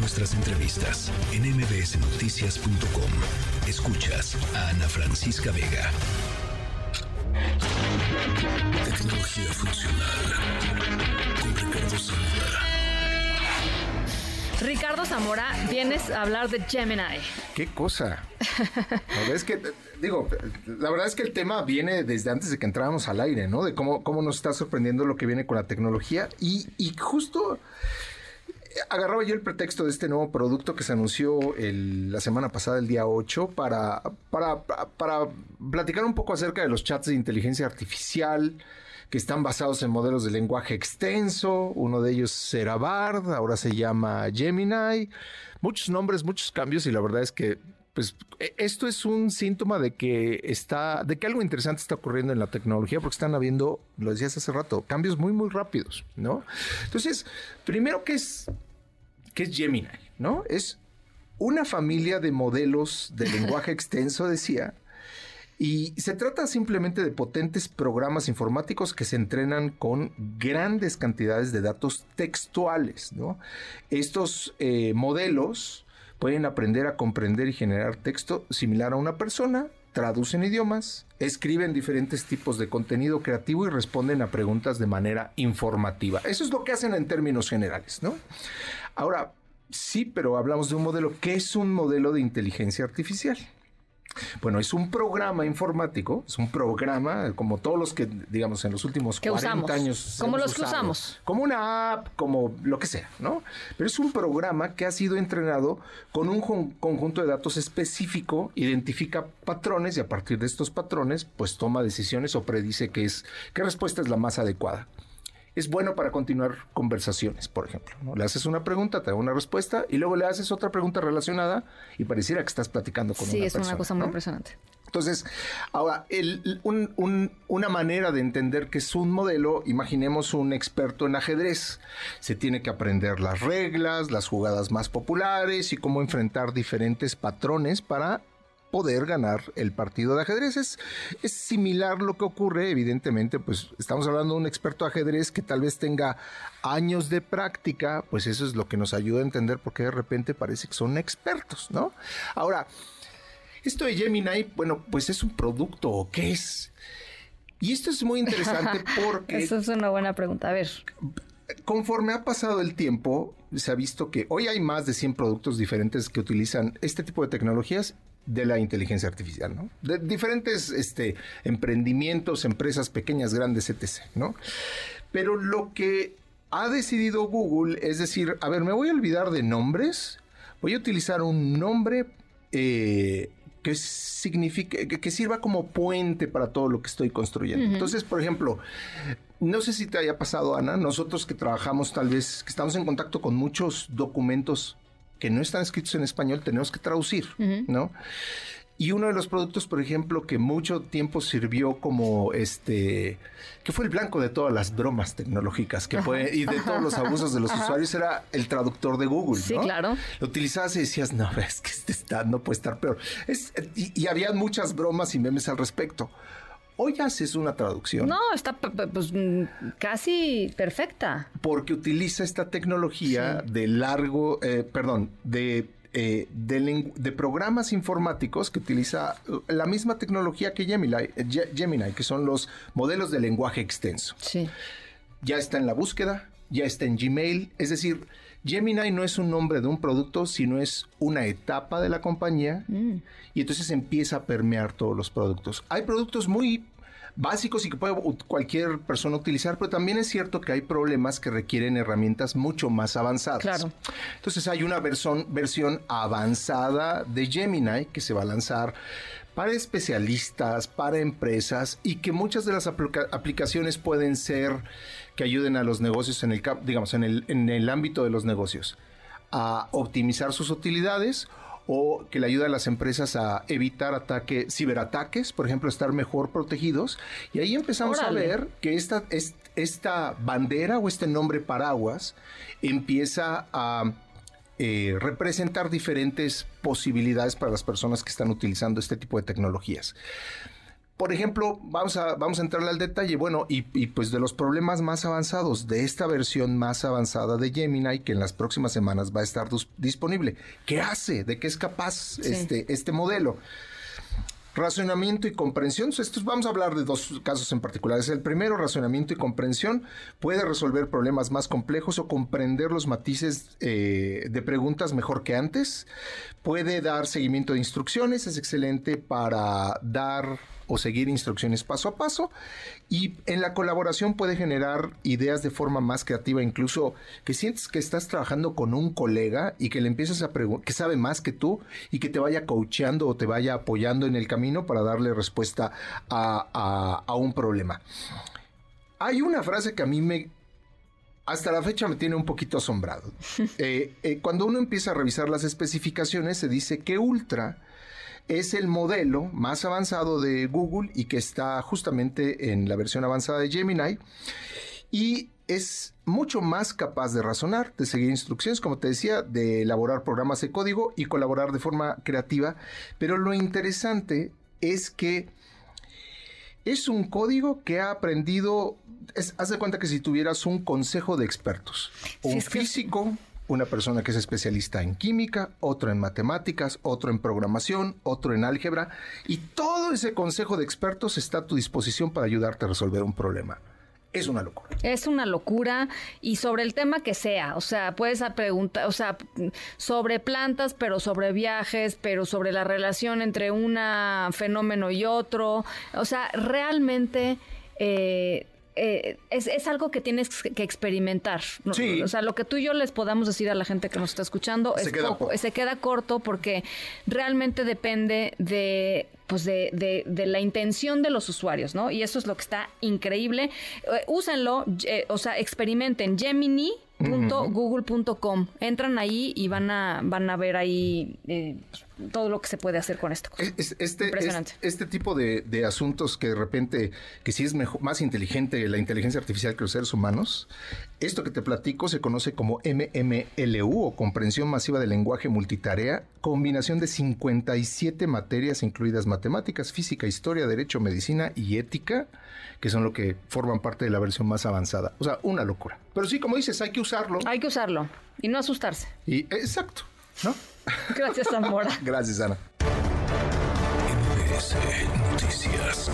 nuestras entrevistas en mbsnoticias.com. Escuchas a Ana Francisca Vega. Tecnología funcional con Ricardo Zamora. Ricardo Zamora, vienes a hablar de Gemini. ¿Qué cosa? La verdad es que, digo, la verdad es que el tema viene desde antes de que entráramos al aire, ¿no? De cómo, cómo nos está sorprendiendo lo que viene con la tecnología. Y, y justo agarraba yo el pretexto de este nuevo producto que se anunció la semana pasada, el día 8, para, para, para platicar un poco acerca de los chats de inteligencia artificial que están basados en modelos de lenguaje extenso. Uno de ellos era Bard, ahora se llama Gemini. Muchos nombres, muchos cambios y la verdad es que pues e, esto es un síntoma de que está, de que algo interesante está ocurriendo en la tecnología, porque están habiendo, lo decías hace rato, cambios muy, muy rápidos, ¿no? Entonces, primero, ¿qué es, qué es Gemini? ¿No? Es una familia de modelos de lenguaje extenso, decía, y se trata simplemente de potentes programas informáticos que se entrenan con grandes cantidades de datos textuales. ¿no? Estos eh, modelos pueden aprender a comprender y generar texto similar a una persona, traducen idiomas, escriben diferentes tipos de contenido creativo y responden a preguntas de manera informativa. Eso es lo que hacen en términos generales, ¿no? Ahora, sí, pero hablamos de un modelo. ¿Qué es un modelo de inteligencia artificial? Bueno, es un programa informático, es un programa como todos los que, digamos, en los últimos 40 años. Como los que usamos. Como una app, como lo que sea, ¿no? Pero es un programa que ha sido entrenado con un conjunto de datos específico, identifica patrones y a partir de estos patrones, pues toma decisiones o predice qué es, qué respuesta es la más adecuada es bueno para continuar conversaciones, por ejemplo. ¿no? Le haces una pregunta, te da una respuesta y luego le haces otra pregunta relacionada y pareciera que estás platicando con una persona. Sí, es una cosa muy impresionante. Entonces, ahora, una manera de entender que es un modelo, imaginemos un experto en ajedrez. Se tiene que aprender las reglas, las jugadas más populares y cómo enfrentar diferentes patrones para poder ganar el partido de ajedrez. Es, es similar lo que ocurre, evidentemente, pues estamos hablando de un experto de ajedrez que tal vez tenga años de práctica, pues eso es lo que nos ayuda a entender por qué de repente parece que son expertos, ¿no? Ahora, esto de Gemini, bueno, pues es un producto, ¿qué es? Y esto es muy interesante porque... Eso es una buena pregunta. A ver. Conforme ha pasado el tiempo, se ha visto que hoy hay más de 100 productos diferentes que utilizan este tipo de tecnologías de la inteligencia artificial, ¿no? De diferentes este, emprendimientos, empresas pequeñas, grandes, etc., ¿no? Pero lo que ha decidido Google es decir, a ver, me voy a olvidar de nombres, voy a utilizar un nombre eh, que signifique, que, sirva como puente para todo lo que estoy construyendo. Entonces, por ejemplo, no sé si te haya pasado, Ana, nosotros que trabajamos tal vez, que estamos en contacto con muchos documentos que no están escritos en español, tenemos que traducir, ¿no? Y uno de los productos, por ejemplo, que mucho tiempo sirvió como este, que fue el blanco de todas las bromas tecnológicas que fue y de todos los abusos de los usuarios era el traductor de Google. Sí, claro. Lo utilizabas y decías, no, es que este está, no puede estar peor. Es, y, y había muchas bromas y memes al respecto. Hoy haces una traducción. No, está pues, mm, casi perfecta. Porque utiliza esta tecnología de largo, eh, perdón, de eh, de, programas informáticos que utiliza uh, la misma tecnología que Gemini, eh, Gemini, que son los modelos de lenguaje extenso. Sí. Ya está en la búsqueda, ya está en Gmail, es decir, Gemini no es un nombre de un producto, sino es una etapa de la compañía mm. y entonces empieza a permear todos los productos. Hay productos muy básicos y que puede cualquier persona utilizar, pero también es cierto que hay problemas que requieren herramientas mucho más avanzadas. Claro. Entonces hay una versión, versión avanzada de Gemini que se va a lanzar para especialistas, para empresas y que muchas de las aplicaciones pueden ser que ayuden a los negocios en el digamos en el, en el ámbito de los negocios a optimizar sus utilidades o que le ayuda a las empresas a evitar ataques, ciberataques, por ejemplo, estar mejor protegidos. Y ahí empezamos a ver que esta, esta bandera o este nombre paraguas empieza a eh, representar diferentes posibilidades para las personas que están utilizando este tipo de tecnologías. Por ejemplo, vamos a, vamos a entrarle al detalle. Bueno, y, pues de los problemas más avanzados de esta versión más avanzada de Gemini, que en las próximas semanas va a estar disponible. ¿Qué hace? ¿De qué es capaz este, este modelo? Razonamiento y comprensión. Estos, vamos a hablar de dos casos en particulares. El primero, razonamiento y comprensión, puede resolver problemas más complejos o comprender los matices eh, de preguntas mejor que antes. Puede dar seguimiento de instrucciones, es excelente para dar o seguir instrucciones paso a paso y en la colaboración puede generar ideas de forma más creativa, incluso que sientes que estás trabajando con un colega y que le empiezas a preguntar, que sabe más que tú y que te vaya coacheando o te vaya apoyando en el camino para darle respuesta a, un problema. Hay una frase que a mí me, hasta la fecha me tiene un poquito asombrado. Eh, eh, cuando uno empieza a revisar las especificaciones, se dice que Ultra es el modelo más avanzado de Google y que está justamente en la versión avanzada de Gemini. Y es mucho más capaz de razonar, de seguir instrucciones, como te decía, de elaborar programas de código y colaborar de forma creativa. Pero lo interesante es que es un código que ha aprendido, haz de cuenta que si tuvieras un consejo de expertos, un físico, una persona que es especialista en química, otro en matemáticas, otro en programación, otro en álgebra, y todo ese consejo de expertos está a tu disposición para ayudarte a resolver un problema. Es una locura. Es una locura y sobre el tema que sea, o sea, puedes preguntar, o sea, sobre plantas, pero sobre viajes, pero sobre la relación entre un fenómeno y otro, o sea, realmente eh, eh, es, algo que tienes que experimentar. O sea, lo que tú y yo les podamos decir a la gente que nos está escuchando se, queda, se queda corto porque realmente depende de pues de, la intención de los usuarios, ¿no? Y eso es lo que está increíble. Eh, úsenlo, eh, o sea, experimenten. Gemini .google.com. Entran ahí y van a, van a ver ahí eh, todo lo que se puede hacer con esto. este, Impresionante. este tipo de, asuntos que de repente, que si es mejor, más inteligente la inteligencia artificial que los seres humanos, esto que te platico se conoce como MMLU o comprensión masiva del lenguaje multitarea, combinación de 57 materias incluidas matemáticas, física, historia, derecho, medicina y ética que son lo que forman parte de la versión más avanzada. O sea, una locura. Pero sí, como dices, hay que usarlo. Hay que usarlo y no asustarse. Y exacto, ¿no? Gracias, Zamora. Gracias, Ana. Noticias.